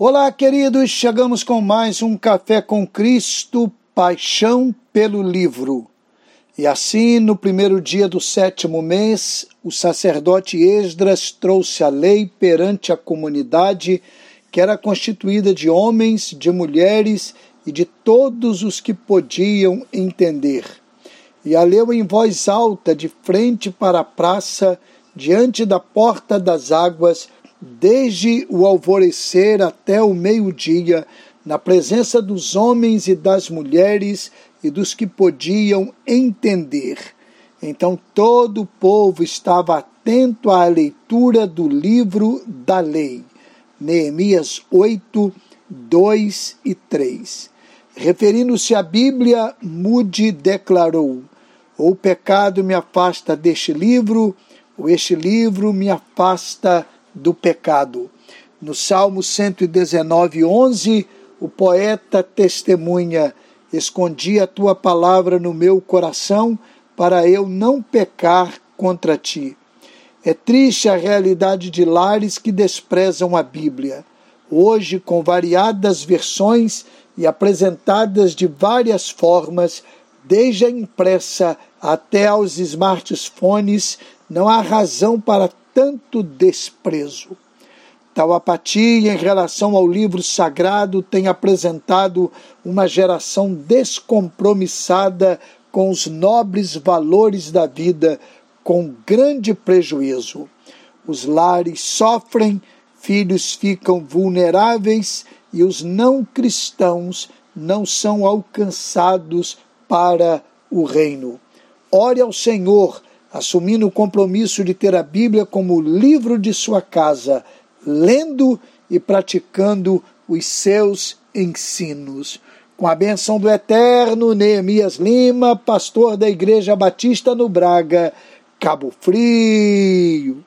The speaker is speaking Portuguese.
Olá, queridos, chegamos com mais um Café com Cristo, Paixão pelo Livro. E assim, no primeiro dia do sétimo mês, o sacerdote Esdras trouxe a lei perante a comunidade, que era constituída de homens, de mulheres e de todos os que podiam entender. E a leu em voz alta, de frente para a praça, diante da porta das águas, desde o alvorecer até o meio-dia, na presença dos homens e das mulheres e dos que podiam entender. Então todo o povo estava atento à leitura do livro da lei. Neemias 8, 2 e 3. Referindo-se à Bíblia, Mude declarou: O pecado me afasta deste livro, ou este livro me afasta do pecado. No Salmo 119, 11, o poeta testemunha: Escondi a tua palavra no meu coração para eu não pecar contra ti. É triste a realidade de lares que desprezam a Bíblia. Hoje, com variadas versões e apresentadas de várias formas, desde a impressa até aos smartphones, não há razão para tanto desprezo. Tal apatia em relação ao livro sagrado tem apresentado uma geração descompromissada com os nobres valores da vida, com grande prejuízo. Os lares sofrem, filhos ficam vulneráveis e os não cristãos não são alcançados para o reino. Ore ao Senhor assumindo o compromisso de ter a Bíblia como livro de sua casa, lendo e praticando os seus ensinos. Com a benção do Eterno, Neemias Lima, pastor da Igreja Batista no Braga, Cabo Frio.